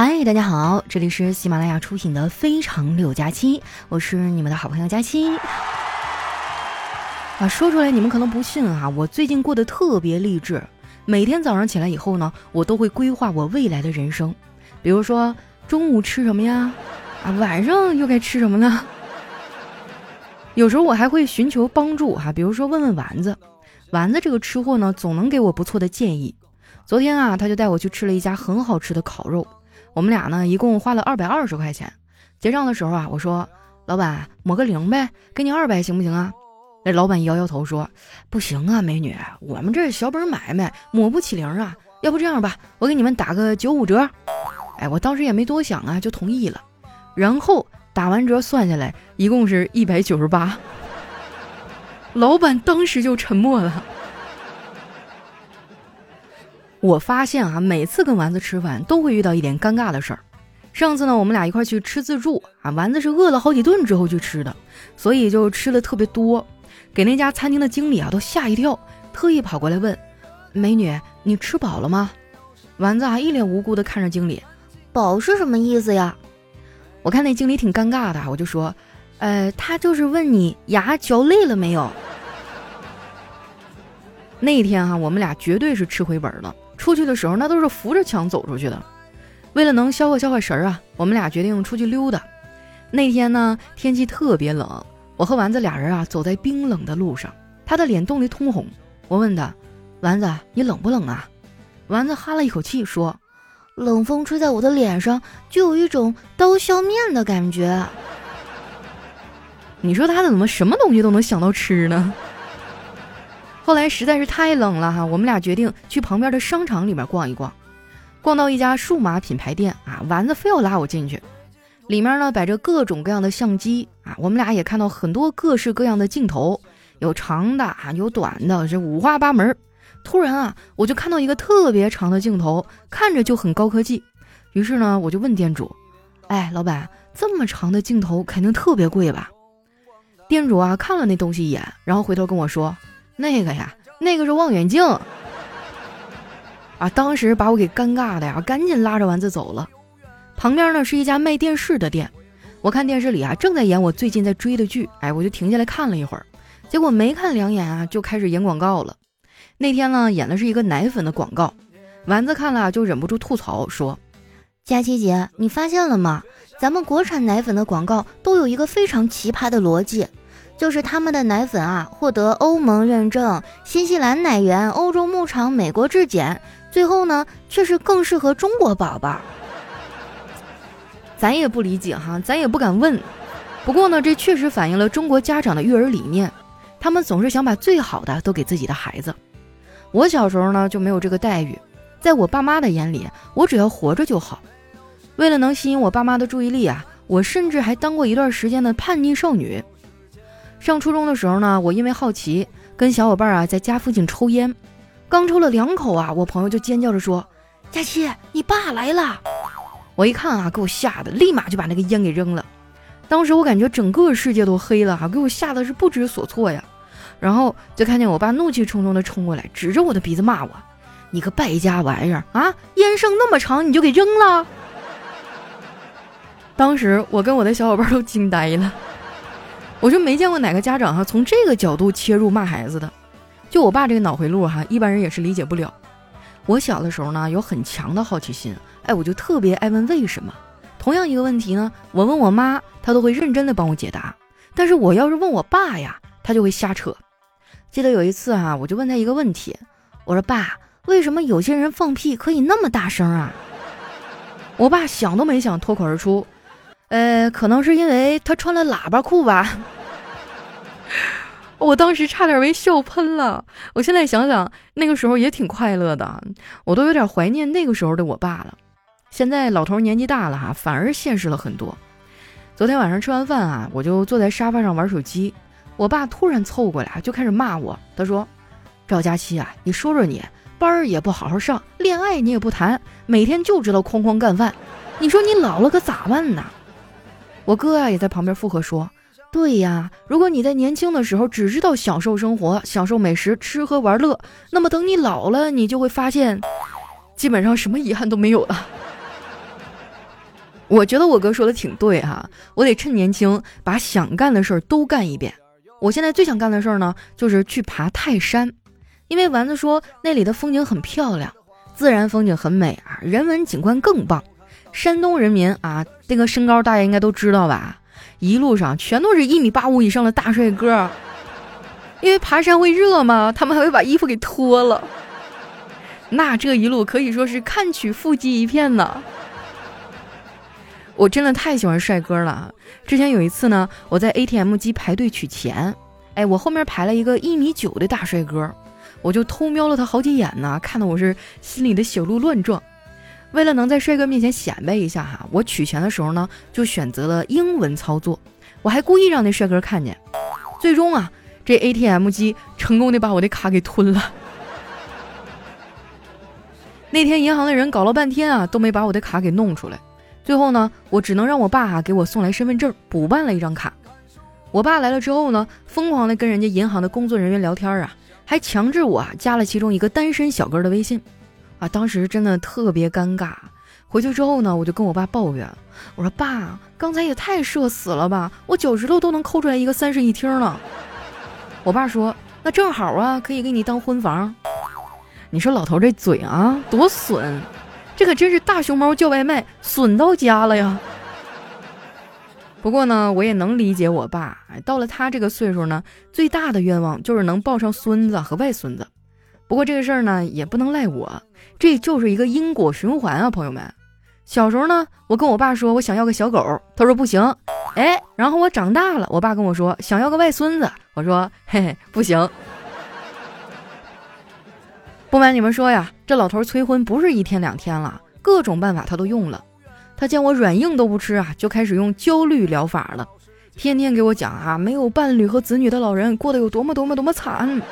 嗨，大家好，这里是喜马拉雅出品的《非常六加七》，我是你们的好朋友佳期。啊，说出来你们可能不信啊，我最近过得特别励志。每天早上起来以后呢，我都会规划我未来的人生，比如说中午吃什么呀，啊，晚上又该吃什么呢？有时候我还会寻求帮助哈，比如说问问丸子，丸子这个吃货呢，总能给我不错的建议。昨天啊，他就带我去吃了一家很好吃的烤肉。我们俩呢，一共花了二百二十块钱。结账的时候啊，我说：“老板，抹个零呗，给你二百行不行啊？”那老板摇摇头说：“不行啊，美女，我们这小本买卖，抹不起零啊。要不这样吧，我给你们打个九五折。”哎，我当时也没多想啊，就同意了。然后打完折算下来，一共是一百九十八。老板当时就沉默了。我发现啊，每次跟丸子吃饭都会遇到一点尴尬的事儿。上次呢，我们俩一块去吃自助啊，丸子是饿了好几顿之后去吃的，所以就吃的特别多，给那家餐厅的经理啊都吓一跳，特意跑过来问：“美女，你吃饱了吗？”丸子啊一脸无辜的看着经理：“饱是什么意思呀？”我看那经理挺尴尬的，我就说：“呃，他就是问你牙嚼累了没有。”那天哈，我们俩绝对是吃回本了。出去的时候，那都是扶着墙走出去的。为了能消化消化神儿啊，我们俩决定出去溜达。那天呢，天气特别冷，我和丸子俩人啊走在冰冷的路上，他的脸冻得通红。我问他：“丸子，你冷不冷啊？”丸子哈了一口气说：“冷风吹在我的脸上，就有一种刀削面的感觉。”你说他怎么什么东西都能想到吃呢？后来实在是太冷了哈，我们俩决定去旁边的商场里面逛一逛。逛到一家数码品牌店啊，丸子非要拉我进去。里面呢摆着各种各样的相机啊，我们俩也看到很多各式各样的镜头，有长的啊，有短的，这五花八门。突然啊，我就看到一个特别长的镜头，看着就很高科技。于是呢，我就问店主：“哎，老板，这么长的镜头肯定特别贵吧？”店主啊看了那东西一眼，然后回头跟我说。那个呀，那个是望远镜啊！当时把我给尴尬的呀，赶紧拉着丸子走了。旁边呢是一家卖电视的店，我看电视里啊正在演我最近在追的剧，哎，我就停下来看了一会儿。结果没看两眼啊，就开始演广告了。那天呢演的是一个奶粉的广告，丸子看了就忍不住吐槽说：“佳琪姐，你发现了吗？咱们国产奶粉的广告都有一个非常奇葩的逻辑。”就是他们的奶粉啊，获得欧盟认证、新西兰奶源、欧洲牧场、美国质检，最后呢却是更适合中国宝宝。咱也不理解哈，咱也不敢问。不过呢，这确实反映了中国家长的育儿理念，他们总是想把最好的都给自己的孩子。我小时候呢就没有这个待遇，在我爸妈的眼里，我只要活着就好。为了能吸引我爸妈的注意力啊，我甚至还当过一段时间的叛逆少女。上初中的时候呢，我因为好奇，跟小伙伴啊在家附近抽烟，刚抽了两口啊，我朋友就尖叫着说：“佳琪，你爸来了！”我一看啊，给我吓得，立马就把那个烟给扔了。当时我感觉整个世界都黑了哈，给我吓得是不知所措呀。然后就看见我爸怒气冲冲的冲过来，指着我的鼻子骂我：“你个败家玩意儿啊！烟剩那么长你就给扔了！”当时我跟我的小伙伴都惊呆了。我就没见过哪个家长哈从这个角度切入骂孩子的，就我爸这个脑回路哈，一般人也是理解不了。我小的时候呢有很强的好奇心，哎，我就特别爱问为什么。同样一个问题呢，我问我妈，她都会认真的帮我解答。但是我要是问我爸呀，他就会瞎扯。记得有一次哈，我就问他一个问题，我说爸，为什么有些人放屁可以那么大声啊？我爸想都没想，脱口而出。呃，可能是因为他穿了喇叭裤吧。我当时差点没笑喷了。我现在想想，那个时候也挺快乐的，我都有点怀念那个时候的我爸了。现在老头年纪大了哈，反而现实了很多。昨天晚上吃完饭啊，我就坐在沙发上玩手机，我爸突然凑过来就开始骂我。他说：“赵佳琪啊，你说说你，班儿也不好好上，恋爱你也不谈，每天就知道哐哐干饭，你说你老了可咋办呢？”我哥啊也在旁边附和说：“对呀，如果你在年轻的时候只知道享受生活、享受美食、吃喝玩乐，那么等你老了，你就会发现，基本上什么遗憾都没有了。”我觉得我哥说的挺对哈，我得趁年轻把想干的事儿都干一遍。我现在最想干的事儿呢，就是去爬泰山，因为丸子说那里的风景很漂亮，自然风景很美啊，人文景观更棒。山东人民啊，那个身高大家应该都知道吧？一路上全都是一米八五以上的大帅哥，因为爬山会热嘛，他们还会把衣服给脱了。那这一路可以说是看取腹肌一片呢。我真的太喜欢帅哥了。之前有一次呢，我在 ATM 机排队取钱，哎，我后面排了一个一米九的大帅哥，我就偷瞄了他好几眼呢，看得我是心里的小鹿乱撞。为了能在帅哥面前显摆一下哈，我取钱的时候呢，就选择了英文操作，我还故意让那帅哥看见。最终啊，这 ATM 机成功的把我的卡给吞了。那天银行的人搞了半天啊，都没把我的卡给弄出来。最后呢，我只能让我爸给我送来身份证，补办了一张卡。我爸来了之后呢，疯狂的跟人家银行的工作人员聊天啊，还强制我啊加了其中一个单身小哥的微信。啊，当时真的特别尴尬。回去之后呢，我就跟我爸抱怨，我说：“爸，刚才也太社死了吧！我脚趾头都能抠出来一个三室一厅了。”我爸说：“那正好啊，可以给你当婚房。”你说老头这嘴啊，多损！这可真是大熊猫叫外卖，损到家了呀。不过呢，我也能理解我爸，到了他这个岁数呢，最大的愿望就是能抱上孙子和外孙子。不过这个事儿呢，也不能赖我，这就是一个因果循环啊，朋友们。小时候呢，我跟我爸说我想要个小狗，他说不行。哎，然后我长大了，我爸跟我说想要个外孙子，我说嘿嘿，不行。不瞒你们说呀，这老头催婚不是一天两天了，各种办法他都用了。他见我软硬都不吃啊，就开始用焦虑疗法了，天天给我讲啊，没有伴侣和子女的老人过得有多么多么多么惨。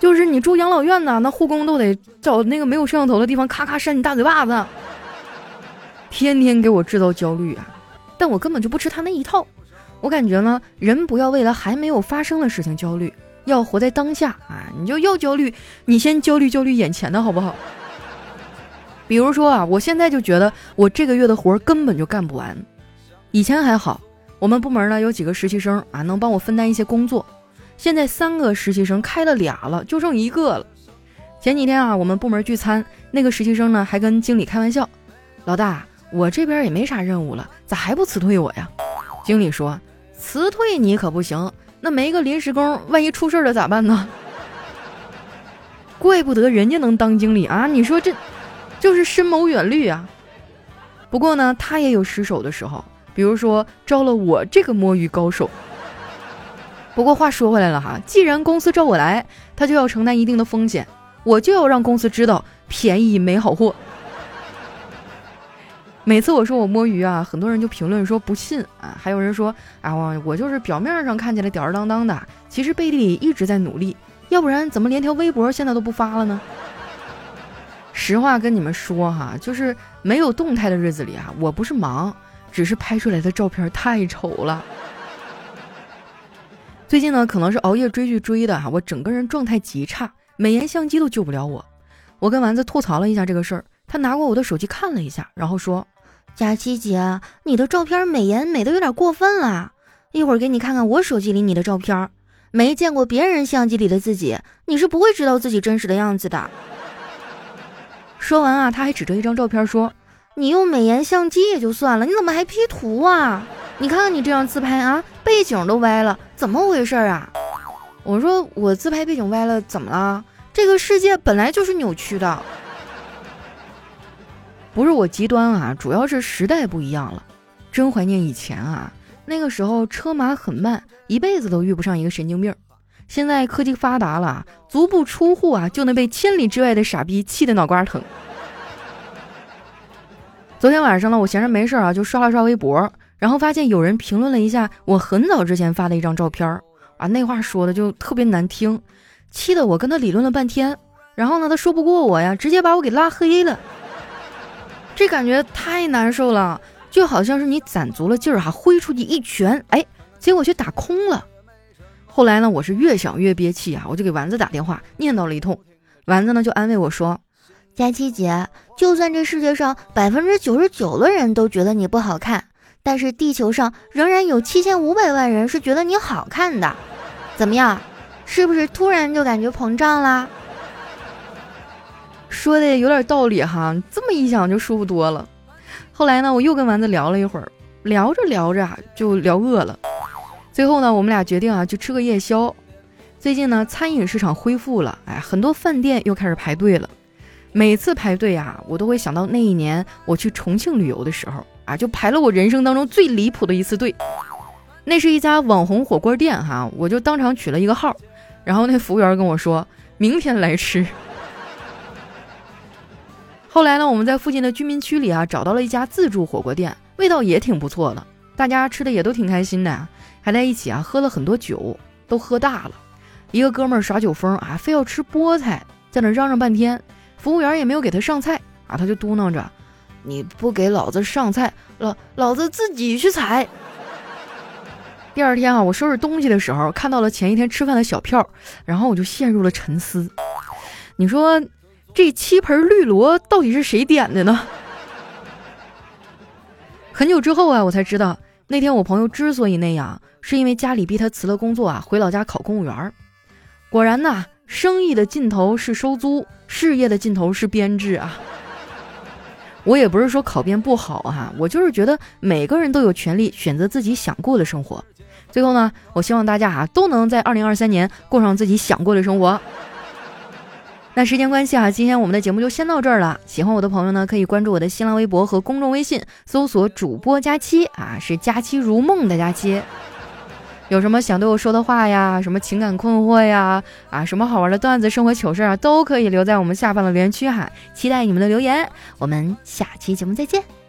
就是你住养老院呢，那护工都得找那个没有摄像头的地方，咔咔扇你大嘴巴子，天天给我制造焦虑啊。但我根本就不吃他那一套，我感觉呢，人不要为了还没有发生的事情焦虑。要活在当下啊！你就要焦虑，你先焦虑焦虑眼前的好不好？比如说啊，我现在就觉得我这个月的活根本就干不完。以前还好，我们部门呢有几个实习生啊，能帮我分担一些工作。现在三个实习生开了俩了，就剩一个了。前几天啊，我们部门聚餐，那个实习生呢还跟经理开玩笑：“老大，我这边也没啥任务了，咋还不辞退我呀？”经理说：“辞退你可不行。”那没个临时工，万一出事了咋办呢？怪不得人家能当经理啊！你说这，就是深谋远虑啊。不过呢，他也有失手的时候，比如说招了我这个摸鱼高手。不过话说回来了哈，既然公司招我来，他就要承担一定的风险，我就要让公司知道便宜没好货。每次我说我摸鱼啊，很多人就评论说不信啊，还有人说啊，我我就是表面上看起来吊儿郎当的，其实背地里一直在努力，要不然怎么连条微博现在都不发了呢？实话跟你们说哈，就是没有动态的日子里啊，我不是忙，只是拍出来的照片太丑了。最近呢，可能是熬夜追剧追的哈，我整个人状态极差，美颜相机都救不了我。我跟丸子吐槽了一下这个事儿，他拿过我的手机看了一下，然后说。佳琪姐，你的照片美颜美的有点过分了。一会儿给你看看我手机里你的照片，没见过别人相机里的自己，你是不会知道自己真实的样子的。说完啊，他还指着一张照片说：“你用美颜相机也就算了，你怎么还 P 图啊？你看看你这样自拍啊，背景都歪了，怎么回事啊？”我说：“我自拍背景歪了，怎么了？这个世界本来就是扭曲的。”不是我极端啊，主要是时代不一样了。真怀念以前啊，那个时候车马很慢，一辈子都遇不上一个神经病。现在科技发达了，足不出户啊，就能被千里之外的傻逼气得脑瓜疼。昨天晚上呢，我闲着没事啊，就刷了刷微博，然后发现有人评论了一下我很早之前发的一张照片儿啊，那话说的就特别难听，气得我跟他理论了半天。然后呢，他说不过我呀，直接把我给拉黑了。这感觉太难受了，就好像是你攒足了劲儿哈，挥出去一拳，哎，结果却打空了。后来呢，我是越想越憋气啊，我就给丸子打电话念叨了一通。丸子呢就安慰我说：“佳琪姐，就算这世界上百分之九十九的人都觉得你不好看，但是地球上仍然有七千五百万人是觉得你好看的。怎么样？是不是突然就感觉膨胀啦？说的有点道理哈，这么一想就舒服多了。后来呢，我又跟丸子聊了一会儿，聊着聊着啊，就聊饿了。最后呢，我们俩决定啊，去吃个夜宵。最近呢，餐饮市场恢复了，哎，很多饭店又开始排队了。每次排队啊，我都会想到那一年我去重庆旅游的时候啊，就排了我人生当中最离谱的一次队。那是一家网红火锅店哈，我就当场取了一个号，然后那服务员跟我说明天来吃。后来呢，我们在附近的居民区里啊，找到了一家自助火锅店，味道也挺不错的，大家吃的也都挺开心的，还在一起啊喝了很多酒，都喝大了。一个哥们儿耍酒疯啊，非要吃菠菜，在那嚷嚷半天，服务员也没有给他上菜啊，他就嘟囔着：“你不给老子上菜，老老子自己去采。”第二天啊，我收拾东西的时候，看到了前一天吃饭的小票，然后我就陷入了沉思。你说这七盆绿萝到底是谁点的呢？很久之后啊，我才知道那天我朋友之所以那样，是因为家里逼他辞了工作啊，回老家考公务员。果然呐，生意的尽头是收租，事业的尽头是编制啊！我也不是说考编不好哈，我就是觉得每个人都有权利选择自己想过的生活。最后呢，我希望大家啊都能在二零二三年过上自己想过的生活。那时间关系啊，今天我们的节目就先到这儿了。喜欢我的朋友呢，可以关注我的新浪微博和公众微信，搜索主播佳期啊，是佳期如梦的佳期。有什么想对我说的话呀？什么情感困惑呀？啊，什么好玩的段子、生活糗事啊，都可以留在我们下方的留言区哈，期待你们的留言。我们下期节目再见。